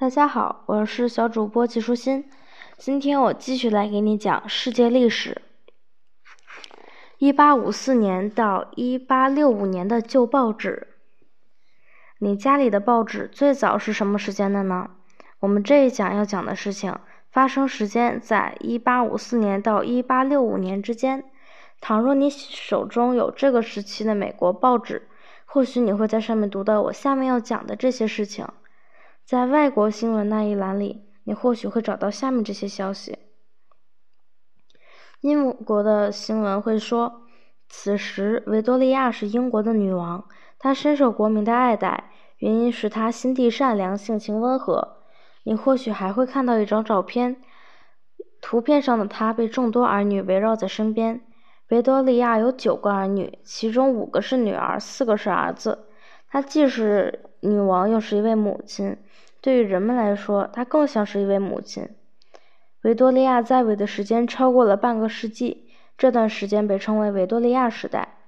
大家好，我是小主播季舒心。今天我继续来给你讲世界历史。一八五四年到一八六五年的旧报纸。你家里的报纸最早是什么时间的呢？我们这一讲要讲的事情发生时间在一八五四年到一八六五年之间。倘若你手中有这个时期的美国报纸，或许你会在上面读到我下面要讲的这些事情。在外国新闻那一栏里，你或许会找到下面这些消息。英国的新闻会说，此时维多利亚是英国的女王，她深受国民的爱戴，原因是她心地善良，性情温和。你或许还会看到一张照片，图片上的她被众多儿女围绕在身边。维多利亚有九个儿女，其中五个是女儿，四个是儿子。她既是女王，又是一位母亲。对于人们来说，她更像是一位母亲。维多利亚在位的时间超过了半个世纪，这段时间被称为维多利亚时代。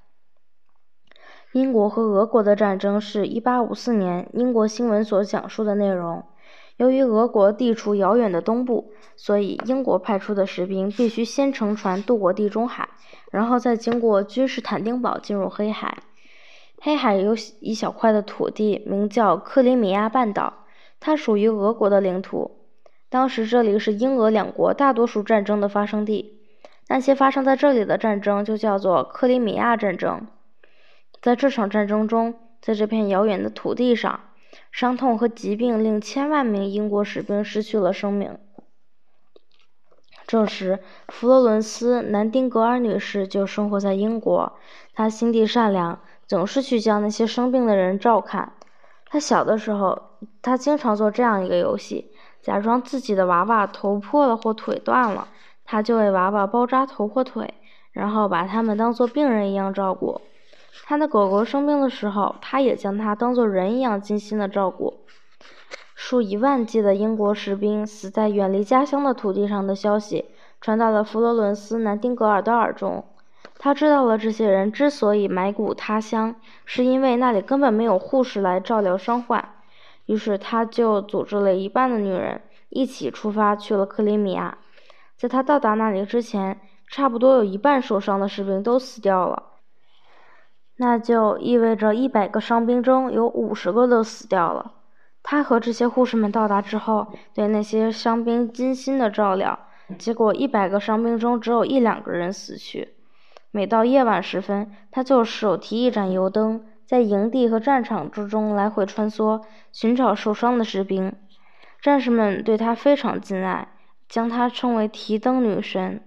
英国和俄国的战争是一八五四年英国新闻所讲述的内容。由于俄国地处遥远的东部，所以英国派出的士兵必须先乘船渡过地中海，然后再经过君士坦丁堡进入黑海。黑海有一小块的土地，名叫克里米亚半岛。它属于俄国的领土。当时这里是英俄两国大多数战争的发生地。那些发生在这里的战争就叫做克里米亚战争。在这场战争中，在这片遥远的土地上，伤痛和疾病令千万名英国士兵失去了生命。这时，佛罗伦斯·南丁格尔女士就生活在英国。她心地善良，总是去将那些生病的人照看。他小的时候。他经常做这样一个游戏：假装自己的娃娃头破了或腿断了，他就为娃娃包扎头或腿，然后把他们当做病人一样照顾。他的狗狗生病的时候，他也将它当做人一样精心的照顾。数以万计的英国士兵死在远离家乡的土地上的消息传到了佛罗伦斯·南丁格尔的耳中。他知道了这些人之所以埋骨他乡，是因为那里根本没有护士来照料伤患。于是，他就组织了一半的女人一起出发去了克里米亚。在他到达那里之前，差不多有一半受伤的士兵都死掉了。那就意味着一百个伤兵中有五十个都死掉了。他和这些护士们到达之后，对那些伤兵精心的照料，结果一百个伤兵中只有一两个人死去。每到夜晚时分，他就手提一盏油灯。在营地和战场之中来回穿梭，寻找受伤的士兵。战士们对他非常敬爱，将他称为“提灯女神”。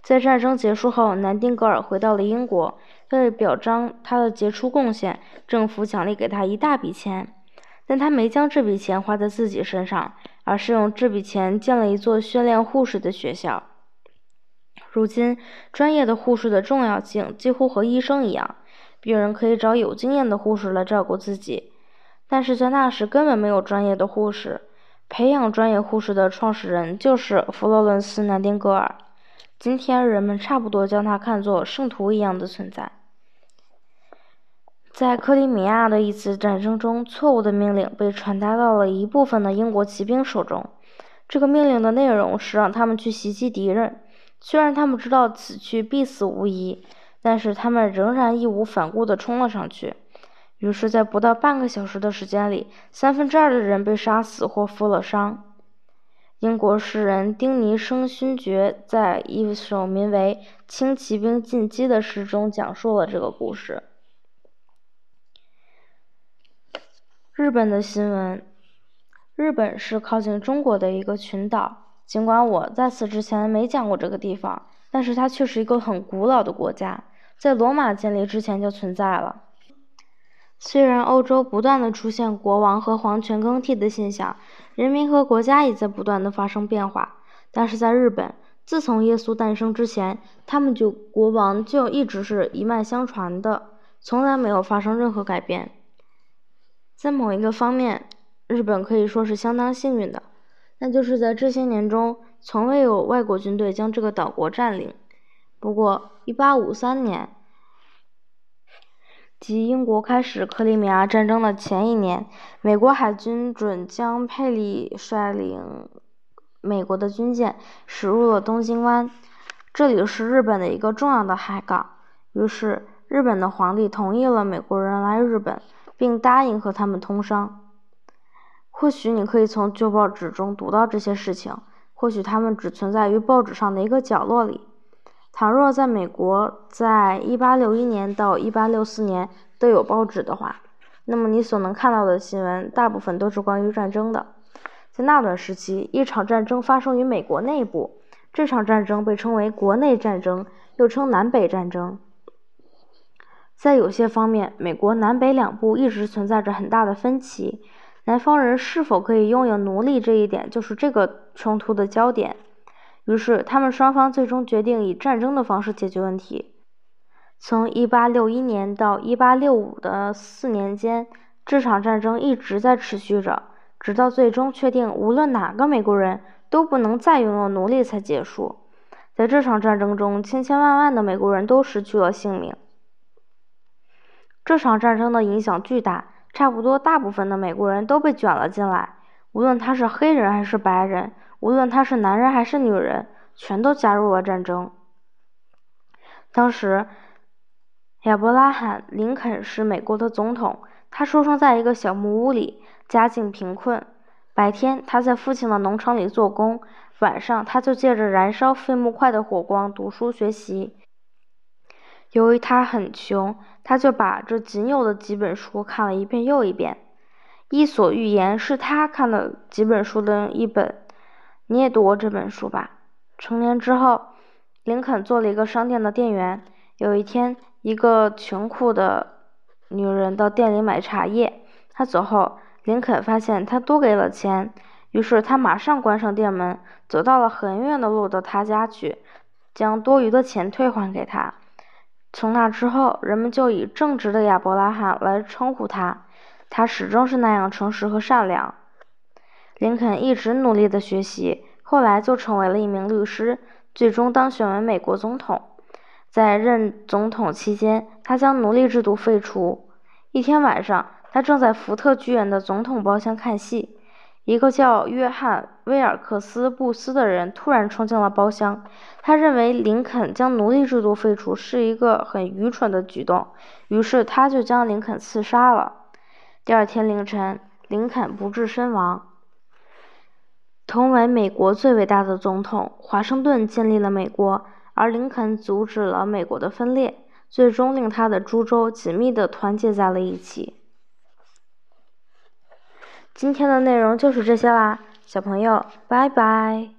在战争结束后，南丁格尔回到了英国。为了表彰他的杰出贡献，政府奖励给他一大笔钱。但他没将这笔钱花在自己身上，而是用这笔钱建了一座训练护士的学校。如今，专业的护士的重要性几乎和医生一样。病人可以找有经验的护士来照顾自己，但是在那时根本没有专业的护士。培养专业护士的创始人就是弗洛伦斯·南丁格尔。今天人们差不多将他看作圣徒一样的存在。在克里米亚的一次战争中，错误的命令被传达到了一部分的英国骑兵手中。这个命令的内容是让他们去袭击敌人，虽然他们知道此去必死无疑。但是他们仍然义无反顾地冲了上去。于是，在不到半个小时的时间里，三分之二的人被杀死或负了伤。英国诗人丁尼生勋爵在一首名为《轻骑兵进击》的诗中讲述了这个故事。日本的新闻：日本是靠近中国的一个群岛。尽管我在此之前没讲过这个地方。但是它却是一个很古老的国家，在罗马建立之前就存在了。虽然欧洲不断的出现国王和皇权更替的现象，人民和国家也在不断的发生变化，但是在日本，自从耶稣诞生之前，他们就国王就一直是一脉相传的，从来没有发生任何改变。在某一个方面，日本可以说是相当幸运的，那就是在这些年中。从未有外国军队将这个岛国占领。不过，1853年，即英国开始克里米亚战争的前一年，美国海军准将佩里率领美国的军舰驶入了东京湾，这里是日本的一个重要的海港。于是，日本的皇帝同意了美国人来日本，并答应和他们通商。或许你可以从旧报纸中读到这些事情，或许它们只存在于报纸上的一个角落里。倘若在美国，在1861年到1864年都有报纸的话，那么你所能看到的新闻大部分都是关于战争的。在那段时期，一场战争发生于美国内部，这场战争被称为国内战争，又称南北战争。在有些方面，美国南北两部一直存在着很大的分歧。南方人是否可以拥有奴隶这一点，就是这个冲突的焦点。于是，他们双方最终决定以战争的方式解决问题。从1861年到1865的四年间，这场战争一直在持续着，直到最终确定无论哪个美国人都不能再拥有奴隶才结束。在这场战争中，千千万万的美国人都失去了性命。这场战争的影响巨大。差不多大部分的美国人都被卷了进来，无论他是黑人还是白人，无论他是男人还是女人，全都加入了战争。当时，亚伯拉罕·林肯是美国的总统。他出生在一个小木屋里，家境贫困。白天他在父亲的农场里做工，晚上他就借着燃烧废木块的火光读书学习。由于他很穷，他就把这仅有的几本书看了一遍又一遍。《伊索寓言》是他看的几本书的一本。你也读过这本书吧？成年之后，林肯做了一个商店的店员。有一天，一个穷苦的女人到店里买茶叶。她走后，林肯发现她多给了钱，于是他马上关上店门，走到了很远的路到她家去，将多余的钱退还给她。从那之后，人们就以正直的亚伯拉罕来称呼他。他始终是那样诚实和善良。林肯一直努力的学习，后来就成为了一名律师，最终当选为美国总统。在任总统期间，他将奴隶制度废除。一天晚上，他正在福特剧院的总统包厢看戏。一个叫约翰·威尔克斯·布斯的人突然冲进了包厢。他认为林肯将奴隶制度废除是一个很愚蠢的举动，于是他就将林肯刺杀了。第二天凌晨，林肯不治身亡。同为美国最伟大的总统，华盛顿建立了美国，而林肯阻止了美国的分裂，最终令他的诸州紧密地团结在了一起。今天的内容就是这些啦，小朋友，拜拜。